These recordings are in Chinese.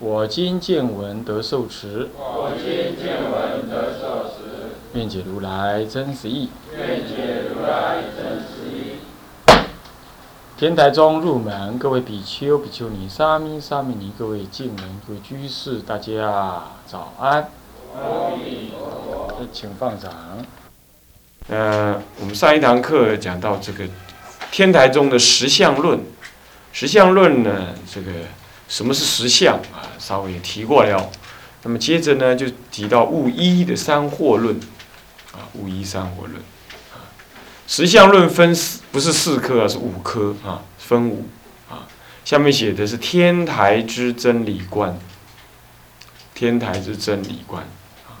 我今见闻得受持，我今见闻得受持，愿解如来真实义。愿解如来真实义。天台中入门，各位比丘、比丘尼、沙弥、沙弥尼，各位敬人、各位居士，大家早安。阿弥陀佛。呃请放掌。呃，我们上一堂课讲到这个天台中的实相论，实相论呢，这个什么是实相啊？稍微也提过了。那么接着呢，就提到物一的三惑论，啊，物一三惑论。啊，实相论分四，不是四科啊，是五科啊，分五啊。下面写的是天台之真理观，天台之真理观。啊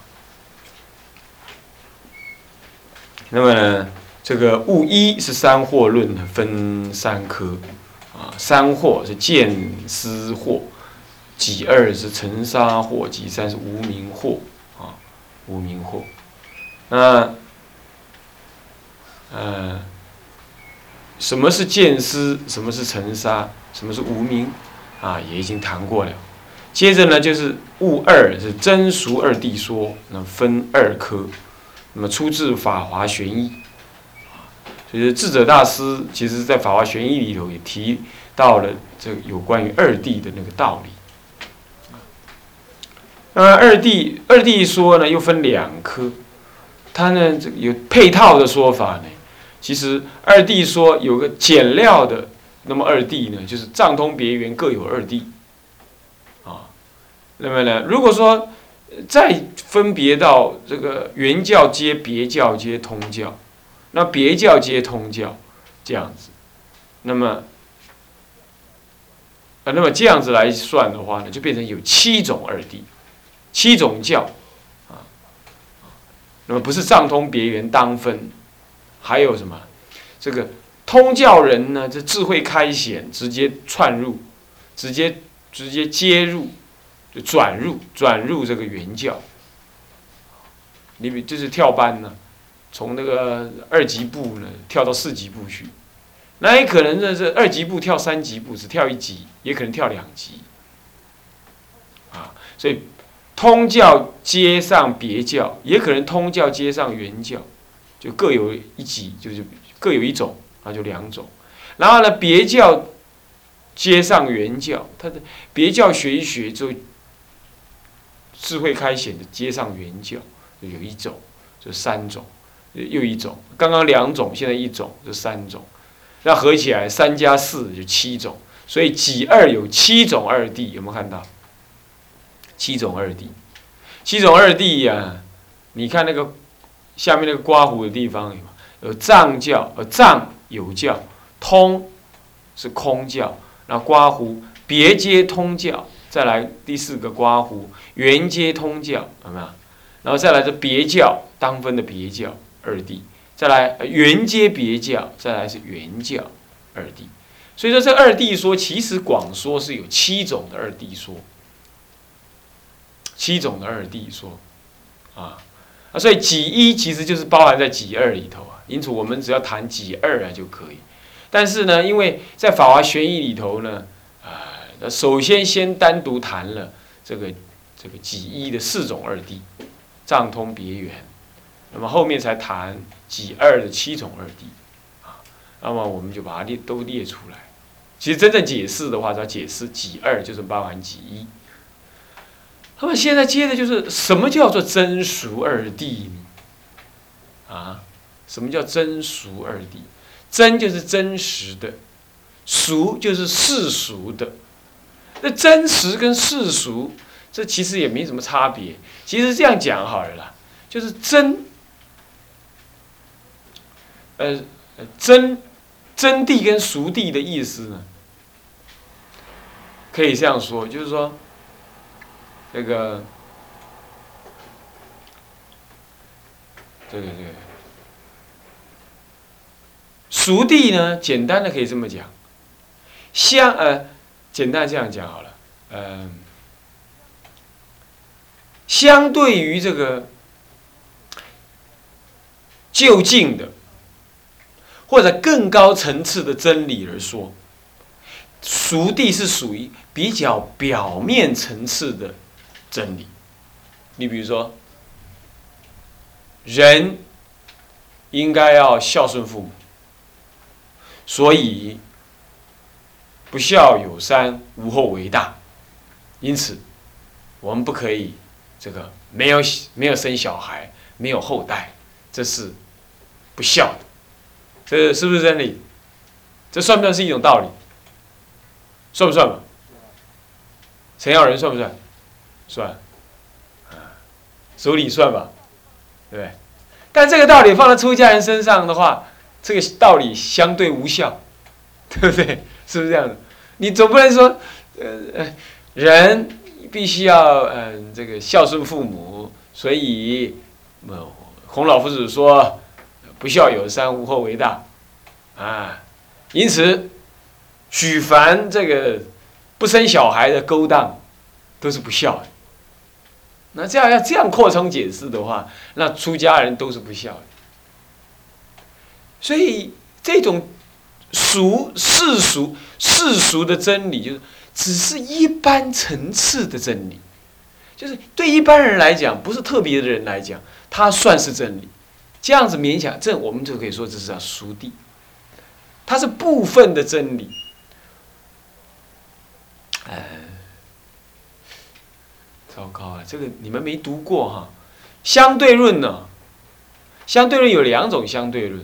那么呢，这个物一是三惑论呢，分三科啊，三惑是见思惑，己二是尘沙惑，己三是无明惑啊，无明惑。那呃，什么是见思？什么是尘沙？什么是无明？啊，也已经谈过了。接着呢，就是物二是真俗二谛说，那分二科。那么出自《法华玄义》，所以智者大师其实在《法华玄义》里头也提到了这有关于二谛的那个道理。那么二谛二谛说呢，又分两科，它呢这个有配套的说法呢。其实二谛说有个简料的，那么二谛呢，就是藏通别圆各有二谛啊。那么呢，如果说再分别到这个原教接别教接通教，那别教接通教这样子，那么，啊，那么这样子来算的话呢，就变成有七种二谛，七种教，啊，那么不是藏通别圆当分，还有什么？这个通教人呢，这智慧开显，直接串入，直接直接接入。就转入转入这个原教，你比就是跳班呢，从那个二级部呢跳到四级部去，那也可能呢是二级部跳三级部，只跳一级，也可能跳两级，啊，所以通教接上别教，也可能通教接上原教，就各有一级，就是各有一种，那就两种，然后呢别教接上原教，他的别教学一学就。智慧开显的接上原教，就有一种，就三种，又一种。刚刚两种，现在一种，就三种。那合起来三加四就七种，所以己二有七种二谛，有没有看到？七种二谛，七种二谛呀！你看那个下面那个刮胡的地方有有藏教，呃藏有教，通是空教，那刮胡别接通教。再来第四个刮胡，圆接通教，有没有？然后再来这别教当分的别教二谛，再来圆接别教，再来是圆教二谛。所以说这二谛说其实广说是有七种的二谛说，七种的二谛说，啊啊，所以己一其实就是包含在己二里头啊。因此我们只要谈己二啊就可以。但是呢，因为在法华玄义里头呢。那首先先单独谈了这个这个己一的四种二谛，藏通别圆，那么后面才谈己二的七种二谛，啊，那么我们就把它列都列出来。其实真正解释的话，要解释己二就是包含己一。那么现在接着就是什么叫做真俗二谛呢？啊，什么叫真俗二谛？真就是真实的，俗就是世俗的。那真实跟世俗，这其实也没什么差别。其实这样讲好了啦，就是真，呃，真真谛跟俗谛的意思呢，可以这样说，就是说，这个对对对。熟地呢，简单的可以这么讲，相呃，简单这样讲好了，嗯，相对于这个就近的或者更高层次的真理而说，熟地是属于比较表面层次的真理。你比如说，人应该要孝顺父母。所以，不孝有三，无后为大。因此，我们不可以这个没有没有生小孩，没有后代，这是不孝的。这是不是真理？这算不算是一种道理？算不算嘛？陈耀仁算不算？算。啊，手里算吧，对对？但这个道理放在出家人身上的话。这个道理相对无效，对不对？是不是这样的？你总不能说，呃，人必须要嗯这个孝顺父母，所以，呃，孔老夫子说，不孝有三，无后为大，啊，因此，举凡这个不生小孩的勾当，都是不孝的。那这样要这样扩充解释的话，那出家人都是不孝的。所以这种俗世俗世俗的真理，就是只是一般层次的真理，就是对一般人来讲，不是特别的人来讲，它算是真理。这样子勉强，这我们就可以说这是叫俗谛。它是部分的真理。哎，糟糕啊！这个你们没读过哈？相对论呢？相对论有两种相对论。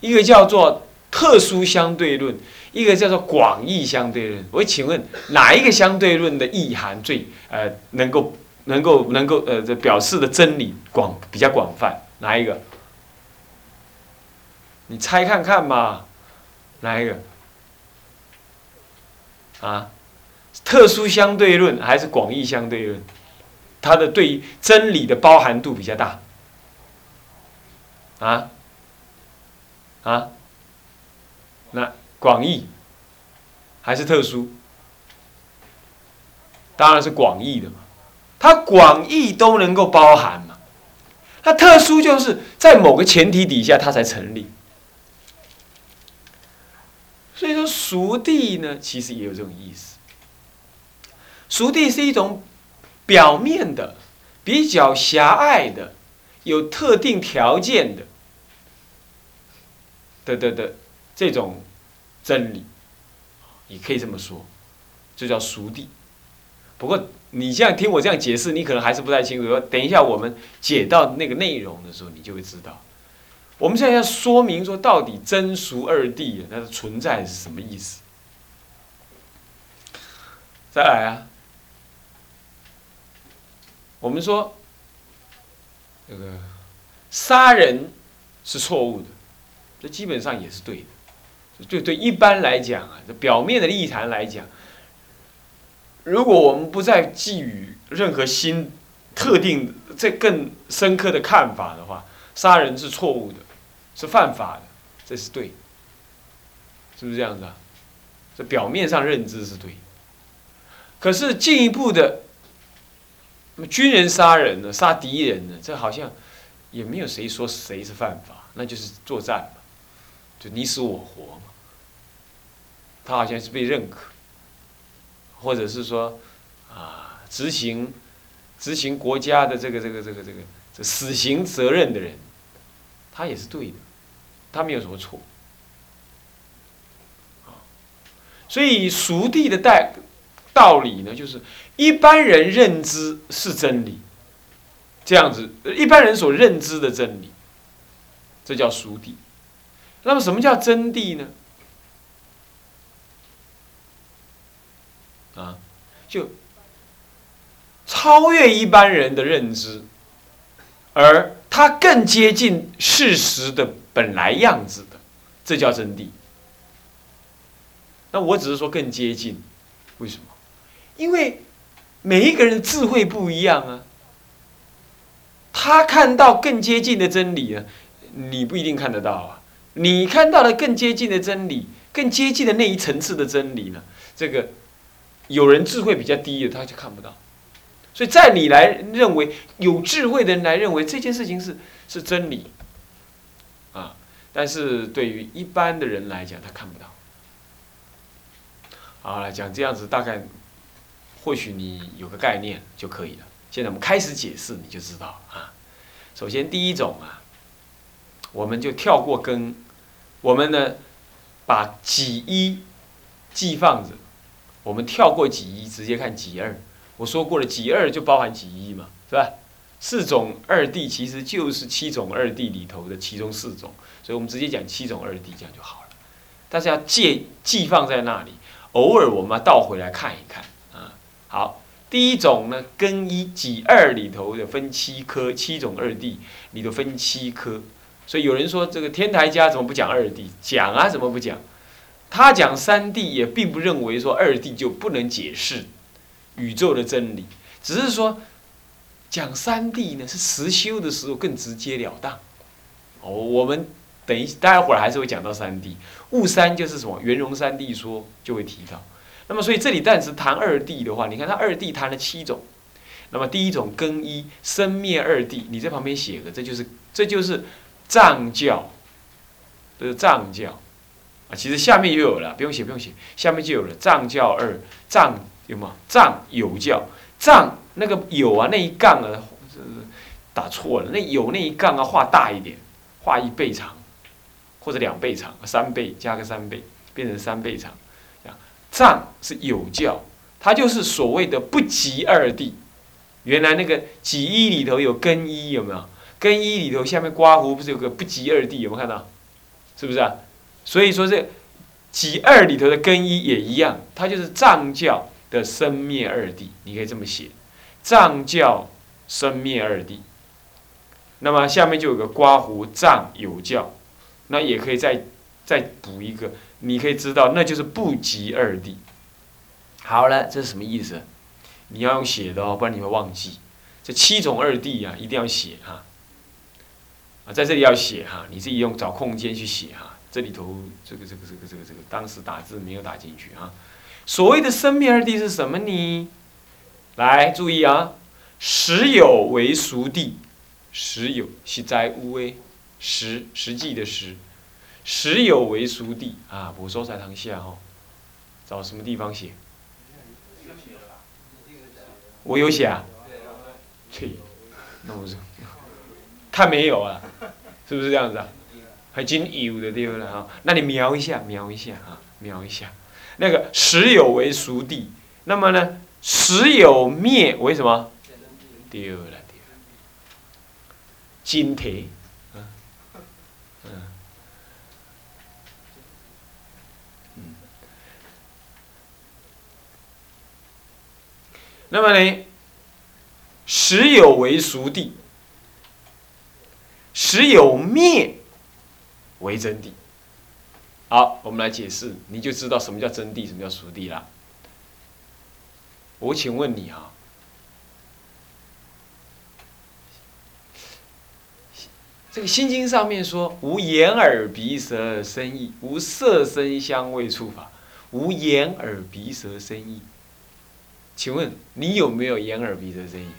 一个叫做特殊相对论，一个叫做广义相对论。我请问哪一个相对论的意涵最呃能够能够能够呃表示的真理广比较广泛？哪一个？你猜看看嘛，哪一个？啊，特殊相对论还是广义相对论？它的对真理的包含度比较大。啊？啊，那广义还是特殊？当然是广义的嘛。它广义都能够包含嘛。它特殊就是在某个前提底下它才成立。所以说，熟地呢，其实也有这种意思。熟地是一种表面的、比较狭隘的、有特定条件的。的的的这种真理，也可以这么说，这叫熟地。不过你这样听我这样解释，你可能还是不太清楚。等一下我们解到那个内容的时候，你就会知道。我们现在要说明说，到底真俗二谛它的存在是什么意思？再来啊，我们说这个杀人是错误的。这基本上也是对的，对对，一般来讲啊，这表面的立谈来讲，如果我们不再寄予任何新、特定、这更深刻的看法的话，杀人是错误的，是犯法的，这是对，是不是这样子啊？这表面上认知是对，可是进一步的，那么军人杀人呢，杀敌人呢，这好像也没有谁说谁是犯法，那就是作战嘛。就你死我活嘛，他好像是被认可，或者是说，啊，执行执行国家的这个这个这个这个这死刑责任的人，他也是对的，他没有什么错，所以熟地的代道理呢，就是一般人认知是真理，这样子，一般人所认知的真理，这叫熟地。那么，什么叫真谛呢？啊，就超越一般人的认知，而它更接近事实的本来样子的，这叫真谛。那我只是说更接近，为什么？因为每一个人智慧不一样啊，他看到更接近的真理呢，你不一定看得到啊。你看到了更接近的真理，更接近的那一层次的真理呢，这个有人智慧比较低的，他就看不到。所以在你来认为有智慧的人来认为这件事情是是真理，啊，但是对于一般的人来讲，他看不到。好了，讲这样子大概，或许你有个概念就可以了。现在我们开始解释，你就知道啊。首先第一种啊，我们就跳过根，我们呢把几一记放着，我们跳过几一，直接看几二。我说过了，几二就包含几一嘛，是吧？四种二谛其实就是七种二谛里头的其中四种，所以我们直接讲七种二谛这样就好了。但是要借记放在那里，偶尔我们倒回来看一看啊。好，第一种呢，根一几二里头的分七科，七种二谛里头分七科，所以有人说这个天台家怎么不讲二谛？讲啊，怎么不讲？他讲三谛也并不认为说二谛就不能解释。宇宙的真理，只是说讲三谛呢，是实修的时候更直截了当。哦，我们等一待会儿还是会讲到三谛。悟三就是什么？圆融三谛说就会提到。那么，所以这里但是谈二谛的话，你看他二谛谈了七种。那么第一种更一生灭二谛，你在旁边写个，这就是这就是藏教，这是藏教啊。其实下面又有了，不用写不用写，下面就有了藏教二藏。有吗？藏有教，藏那个有啊，那一杠啊，打错了。那有那一杠啊，画大一点，画一倍长，或者两倍长，三倍加个三倍，变成三倍长。藏是有教，它就是所谓的不及二谛。原来那个几一里头有根一，有没有？根一里头下面刮胡不是有个不及二谛？有没有看到？是不是啊？所以说这几二里头的根一也一样，它就是藏教。的生灭二谛，你可以这么写：藏教生灭二谛。那么下面就有个刮胡藏有教，那也可以再再补一个，你可以知道那就是不及二谛。好了，这是什么意思？你要用写的哦，不然你会忘记。这七种二谛啊，一定要写哈。啊，在这里要写哈，你自己用找空间去写哈。这里头这个这个这个这个这个，当时打字没有打进去啊。所谓的生灭二谛是什么呢？来注意啊，实有为熟谛，实有是在无为，实实际的实，实有为熟谛啊。我收在堂下哈，找什么地方写？我有写啊。切，那我是看没有啊？是不是这样子啊？还真有的对不对啊？那你描一下，描一下啊，描一下。那个实有为熟地，那么呢，实有灭为什么？丢了丢了，金铁，嗯。那么呢，实有为熟地，实有灭为真谛。好，我们来解释，你就知道什么叫真谛，什么叫熟谛了。我请问你啊，这个《心经》上面说：“无眼耳鼻舌身意，无色声香味触法，无眼耳鼻舌身意。”请问你有没有眼耳鼻舌身意？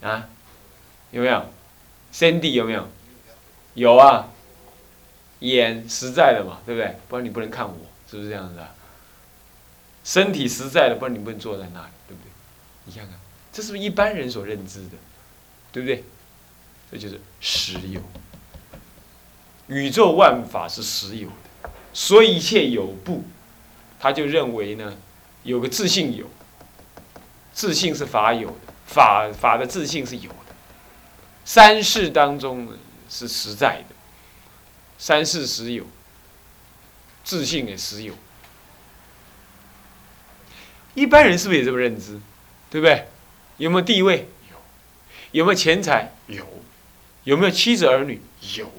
啊，有没有？身谛有没有？有啊。眼实在的嘛，对不对？不然你不能看我，是不是这样子啊？身体实在的，不然你不能坐在那里，对不对？你看看，这是不是一般人所认知的，对不对？这就是实有。宇宙万法是实有的，所以一切有不，他就认为呢，有个自信有，自信是法有的，法法的自信是有的，三世当中是实在的。三世实有，自信也实有。一般人是不是也这么认知？对不对？有没有地位？有。有没有钱财？有。有没有妻子儿女？有。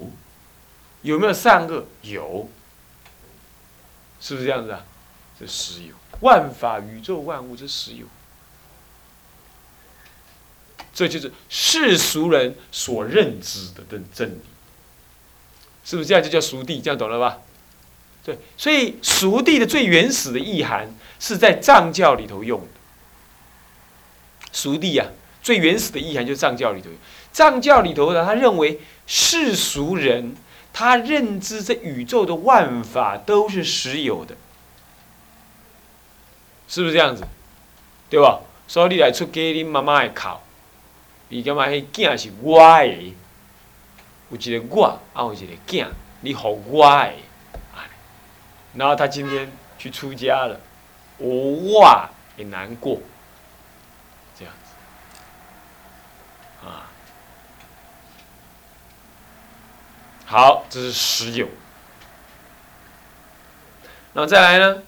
有没有善恶？有。是不是这样子啊？这实有。万法宇宙万物之实有。这就是世俗人所认知的真真理，是不是这样就叫熟地？这样懂了吧？对，所以熟地的最原始的意涵是在藏教里头用的。熟地啊，最原始的意涵就是藏教里头。藏教里头呢，他认为世俗人他认知这宇宙的万法都是实有的，是不是这样子？对吧？所以你来出给，你妈妈会哭。你干嘛？迄囝是我的，有一个我，啊有一个囝，你好我的，然后他今天去出家了，我也难过，这样子，啊，好，这是十有。那再来呢？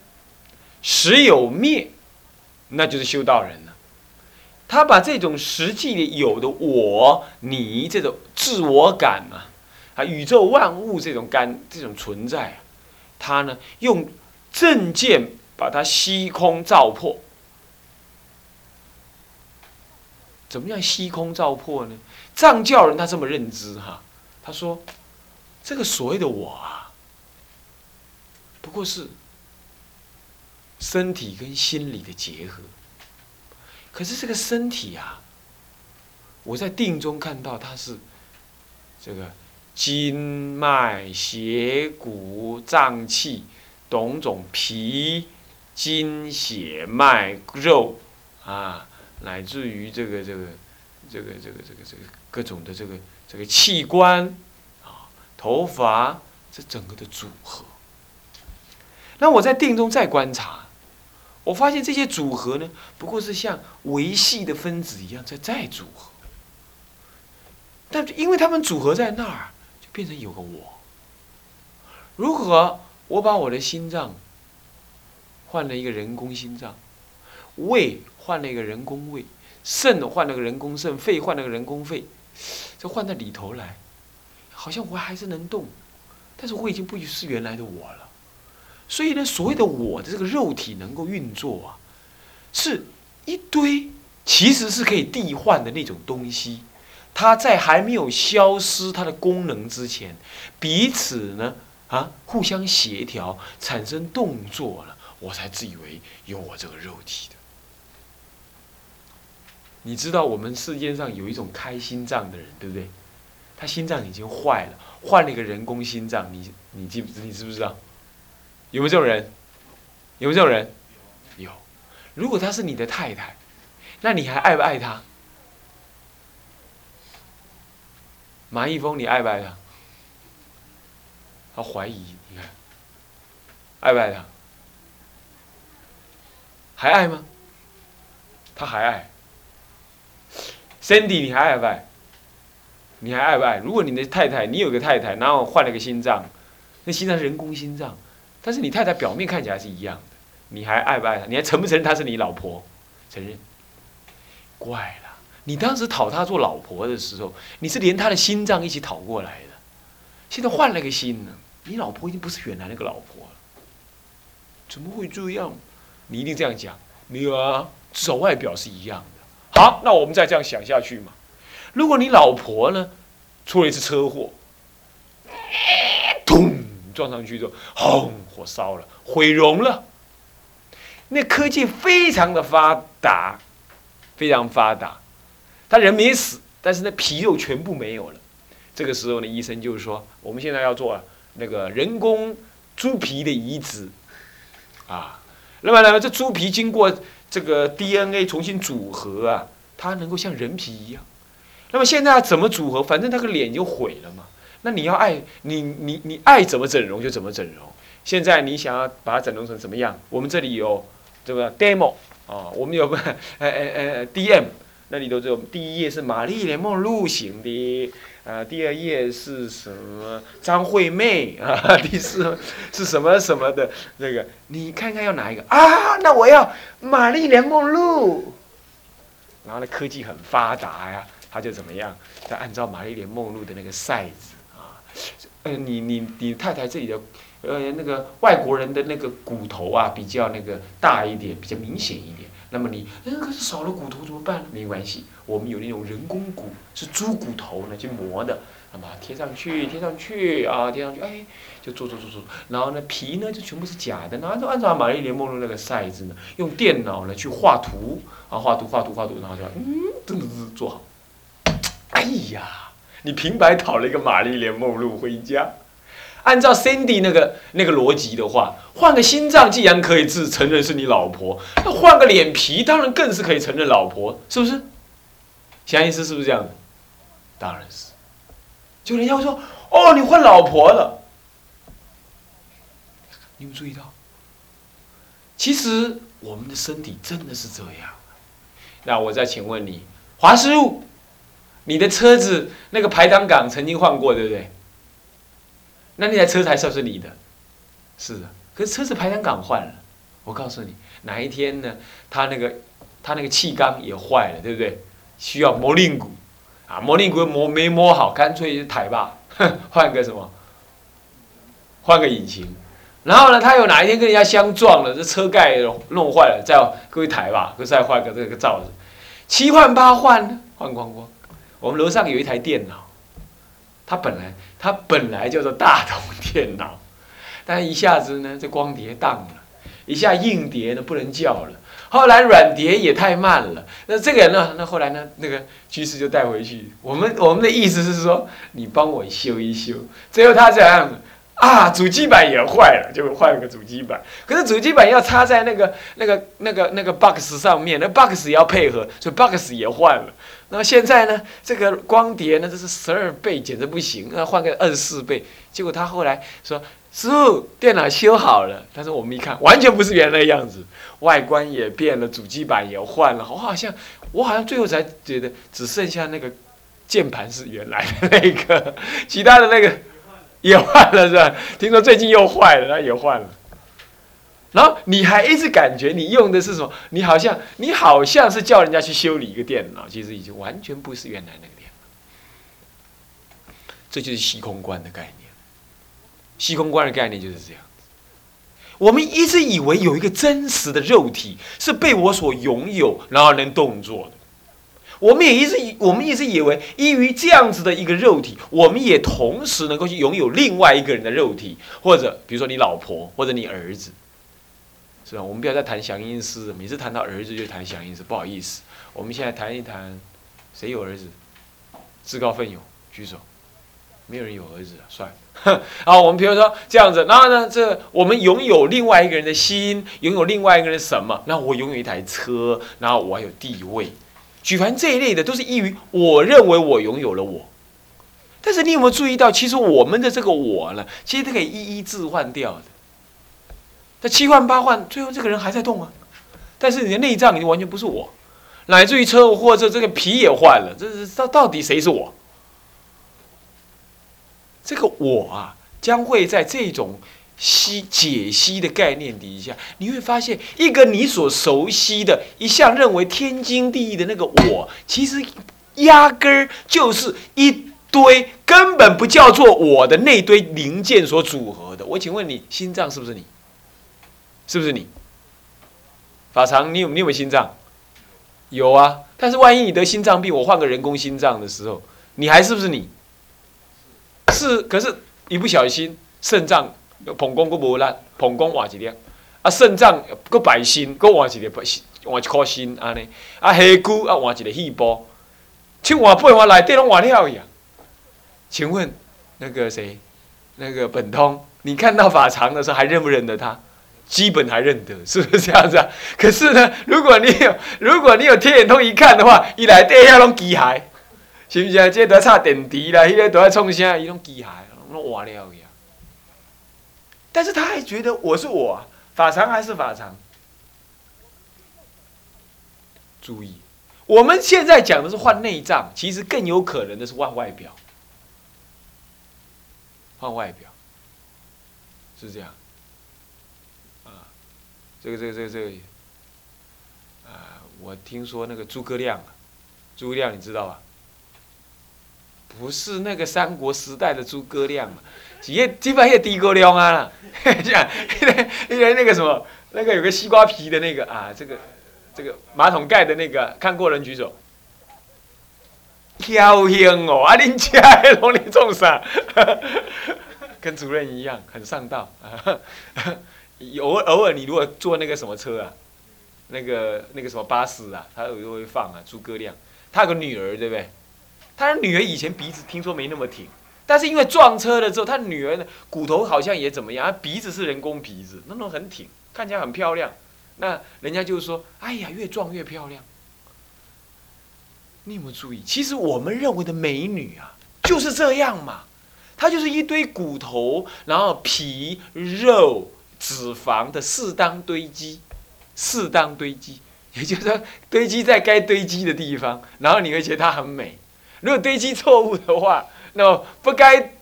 十有灭，那就是修道人。他把这种实际的有的我、你这种自我感嘛，啊，宇宙万物这种感、这种存在，他呢用正见把它虚空照破。怎么样虚空照破呢？藏教人他这么认知哈，他说这个所谓的我啊，不过是身体跟心理的结合。可是这个身体啊，我在定中看到它是这个筋脉、血骨、脏器、种种皮、筋、血脉、肉啊，乃至于这个这个这个这个这个这个各种的这个这个器官啊，头发这整个的组合。那我在定中再观察。我发现这些组合呢，不过是像维系的分子一样在再组合，但因为它们组合在那儿，就变成有个我。如果我把我的心脏换了一个人工心脏，胃换了一个人工胃，肾换了个人工肾，肺换了个人工肺，这换到里头来，好像我还是能动，但是我已经不是原来的我了。所以呢，所谓的我的这个肉体能够运作啊，是一堆其实是可以替换的那种东西，它在还没有消失它的功能之前，彼此呢啊互相协调产生动作了，我才自以为有我这个肉体的。你知道我们世界上有一种开心脏的人，对不对？他心脏已经坏了，换了一个人工心脏，你你记不你知不知道？有没有这种人？有没有这种人？有。如果她是你的太太，那你还爱不爱她？马一峰，你爱不爱他？他怀疑，你看，爱不爱他？还爱吗？他还爱。Cindy，你还爱不爱？你还爱不爱？如果你的太太，你有个太太，然后换了个心脏，那心脏是人工心脏。但是你太太表面看起来是一样的，你还爱不爱她？你还承不承认她是你老婆？承认。怪了，你当时讨她做老婆的时候，你是连她的心脏一起讨过来的，现在换了个心呢，你老婆已经不是原来那个老婆了。怎么会这样？你一定这样讲，没有啊，至少外表是一样的。好，那我们再这样想下去嘛。如果你老婆呢，出了一次车祸，咚。撞上去之后，轰，火烧了，毁容了。那科技非常的发达，非常发达。他人没死，但是那皮肉全部没有了。这个时候呢，医生就是说，我们现在要做那个人工猪皮的移植啊。那么呢，这猪皮经过这个 DNA 重新组合啊，它能够像人皮一样。那么现在怎么组合？反正那个脸就毁了嘛。那你要爱你你你爱怎么整容就怎么整容。现在你想要把它整容成什么样？我们这里有这个 demo 啊，我们有个 呃呃呃 DM，那里头只有第一页是玛丽莲梦露型的，呃，第二页是什么张惠妹啊，第四是什么什么的那个，你看看要哪一个啊？那我要玛丽莲梦露。然后呢，科技很发达呀，他就怎么样？再按照玛丽莲梦露的那个 size。呃，你你你太太这里的呃，那个外国人的那个骨头啊，比较那个大一点，比较明显一点。那么你，那可是少了骨头怎么办？没关系，我们有那种人工骨，是猪骨头呢去磨的，那么贴上去，贴上去啊，贴上去，哎，就做做做做。然后呢，皮呢就全部是假的，然后就按照玛丽莲梦露那个赛子呢，用电脑呢去画图，啊，画图画图画图，然后就嗯，噔噔噔做好。哎呀，你平白讨了一个玛丽莲梦露回家。按照 Cindy 那个那个逻辑的话，换个心脏既然可以自承认是你老婆，那换个脸皮当然更是可以承认老婆，是不是？想意思是不是这样的？当然是。就人家会说：“哦，你换老婆了。”你有注意到？其实我们的身体真的是这样。那我再请问你，华师傅，你的车子那个排挡杆曾经换过，对不对？那那台车才算是你的，是的。可是车子排挡杆换了，我告诉你，哪一天呢？他那个，他那个气缸也坏了，对不对？需要磨令鼓，啊，磨令鼓磨没磨好，干脆就抬吧，换个什么？换个引擎。然后呢，他有哪一天跟人家相撞了，这车盖弄坏了，再各位抬吧，再换个这个罩子，七换八换，换光光。我们楼上有一台电脑。它本来它本来叫做大同电脑，但一下子呢，这光碟当了，一下硬碟呢不能叫了，后来软碟也太慢了。那这个呢，那后来呢，那个居士就带回去。我们我们的意思是说，你帮我修一修。最后他这样啊，主机板也坏了，就换了个主机板。可是主机板要插在那个那个那个那个 box 上面，那 box 也要配合，所以 box 也换了。那么现在呢？这个光碟呢，这是十二倍，简直不行。那换个二十四倍，结果他后来说：“师傅，电脑修好了。”但是我们一看，完全不是原来的样子，外观也变了，主机板也换了。我好像，我好像最后才觉得，只剩下那个键盘是原来的那个，其他的那个也换了，是吧？听说最近又坏了，那也换了。然后你还一直感觉你用的是什么？你好像你好像是叫人家去修理一个电脑，其实已经完全不是原来那个电脑。这就是虚空观的概念。虚空观的概念就是这样我们一直以为有一个真实的肉体是被我所拥有，然后能动作的。我们也一直以我们一直以为，依于这样子的一个肉体，我们也同时能够去拥有另外一个人的肉体，或者比如说你老婆，或者你儿子。是吧？我们不要再谈祥音师，每次谈到儿子就谈祥音师，不好意思。我们现在谈一谈，谁有儿子？自告奋勇举手。没有人有儿子啊，算。好，我们比如说这样子，然后呢，这我们拥有另外一个人的心，拥有另外一个人什么？那我拥有一台车，然后我还有地位。举凡这一类的，都是依于我认为我拥有了我。但是你有没有注意到，其实我们的这个我呢，其实都可以一一置换掉的。他七换八换，最后这个人还在动啊，但是你的内脏已经完全不是我，乃至于车祸者这个皮也换了，这是到到底谁是我？这个我啊，将会在这种析解析的概念底下，你会发现一个你所熟悉的、一向认为天经地义的那个我，其实压根儿就是一堆根本不叫做我的那堆零件所组合的。我请问你，心脏是不是你？是不是你？法常，你有你有没有心脏？有啊，但是万一你得心脏病，我换个人工心脏的时候，你还是不是你？是，可是一不小心肾脏膀胱个无力，膀胱换一粒，啊肾脏个白心个换一粒白心，换一颗心安尼，啊下骨啊换一个细胞，去换八换内底拢换了呀。请问那个谁，那个本通，你看到法常的时候还认不认得他？基本还认得，是不是这样子啊？可是呢，如果你有如果你有天眼通一看的话，一来底下拢机械，是不是？这都要插电池啦，迄个都要创啥？伊拢机械，拢换了呀。但是他还觉得我是我，啊法常还是法常。注意，我们现在讲的是换内脏，其实更有可能的是换外表，换外表，是这样。这个这个这个这个，啊，我听说那个诸葛亮，诸葛亮你知道吧？不是那个三国时代的诸葛亮，几页基本上低高量啊，像因为因为那个什么，那个有个西瓜皮的那个啊，这个这个马桶盖的那个，看过人举手。飘香哦，啊，恁家的拢咧种啥？跟主任一样，很上道。偶偶尔，你如果坐那个什么车啊，那个那个什么巴士啊，他有时候会放啊，诸葛亮。他有个女儿，对不对？他的女儿以前鼻子听说没那么挺，但是因为撞车了之后，他女儿呢骨头好像也怎么样，鼻子是人工鼻子，那种很挺，看起来很漂亮。那人家就是说：“哎呀，越撞越漂亮。”你有没有注意？其实我们认为的美女啊，就是这样嘛。她就是一堆骨头，然后皮、肉、脂肪的适当堆积，适当堆积，也就是说堆积在该堆积的地方，然后你会觉得它很美。如果堆积错误的话，那么不该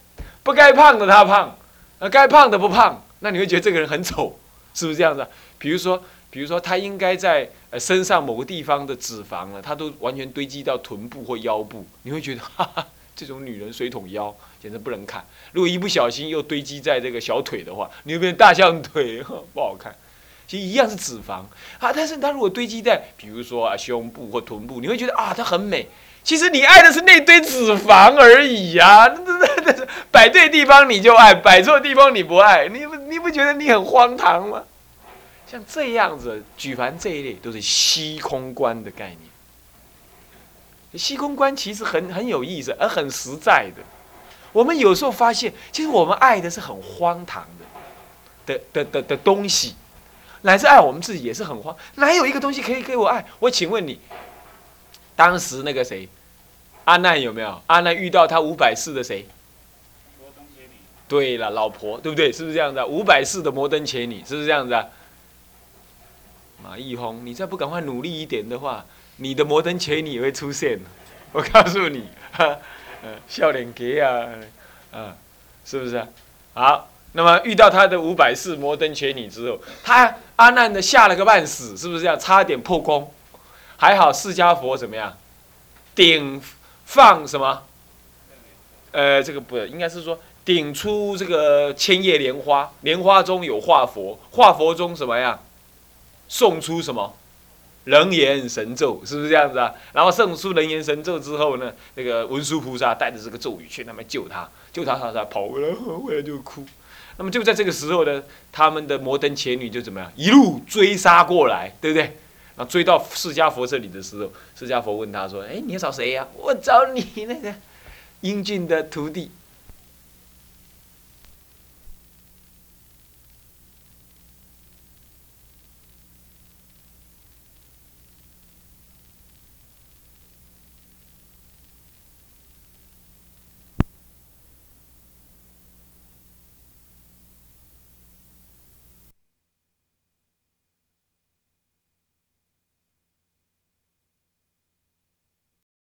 不该胖的他胖，呃，该胖的不胖，那你会觉得这个人很丑，是不是这样子？比如说，比如说他应该在呃身上某个地方的脂肪呢，他都完全堆积到臀部或腰部，你会觉得 哈哈，这种女人水桶腰。简直不能看。如果一不小心又堆积在这个小腿的话，你会变成大象腿，不好看。其实一样是脂肪啊，但是它如果堆积在，比如说啊胸部或臀部，你会觉得啊它很美。其实你爱的是那堆脂肪而已呀，那那那摆对地方你就爱，摆错地方你不爱，你不你不觉得你很荒唐吗？像这样子，举凡这一类都是虚空观的概念。虚空观其实很很有意思，而很实在的。我们有时候发现，其实我们爱的是很荒唐的，的的的的东西，乃至爱我们自己也是很荒。哪有一个东西可以给我爱？我请问你，当时那个谁，阿难有没有？阿难遇到他五百世的谁？对了，老婆，对不对？是不是这样子？五百世的摩登伽女，是不是这样子啊？马一红，你再不赶快努力一点的话，你的摩登前女也会出现。我告诉你。笑脸给啊，啊，是不是？好，那么遇到他的五百世摩登前女之后，他阿难的吓了个半死，是不是这样？差点破功，还好释迦佛怎么样？顶放什么？呃，这个不应该是说顶出这个千叶莲花，莲花中有化佛，化佛中什么呀？送出什么？人言神咒是不是这样子啊？然后圣出人言神咒之后呢，那个文殊菩萨带着这个咒语去那边救他，救他他他跑回来，回来就哭。那么就在这个时候呢，他们的摩登伽女就怎么样，一路追杀过来，对不对？然后追到释迦佛这里的时候，释迦佛问他说：“哎，你要找谁呀？我找你那个英俊的徒弟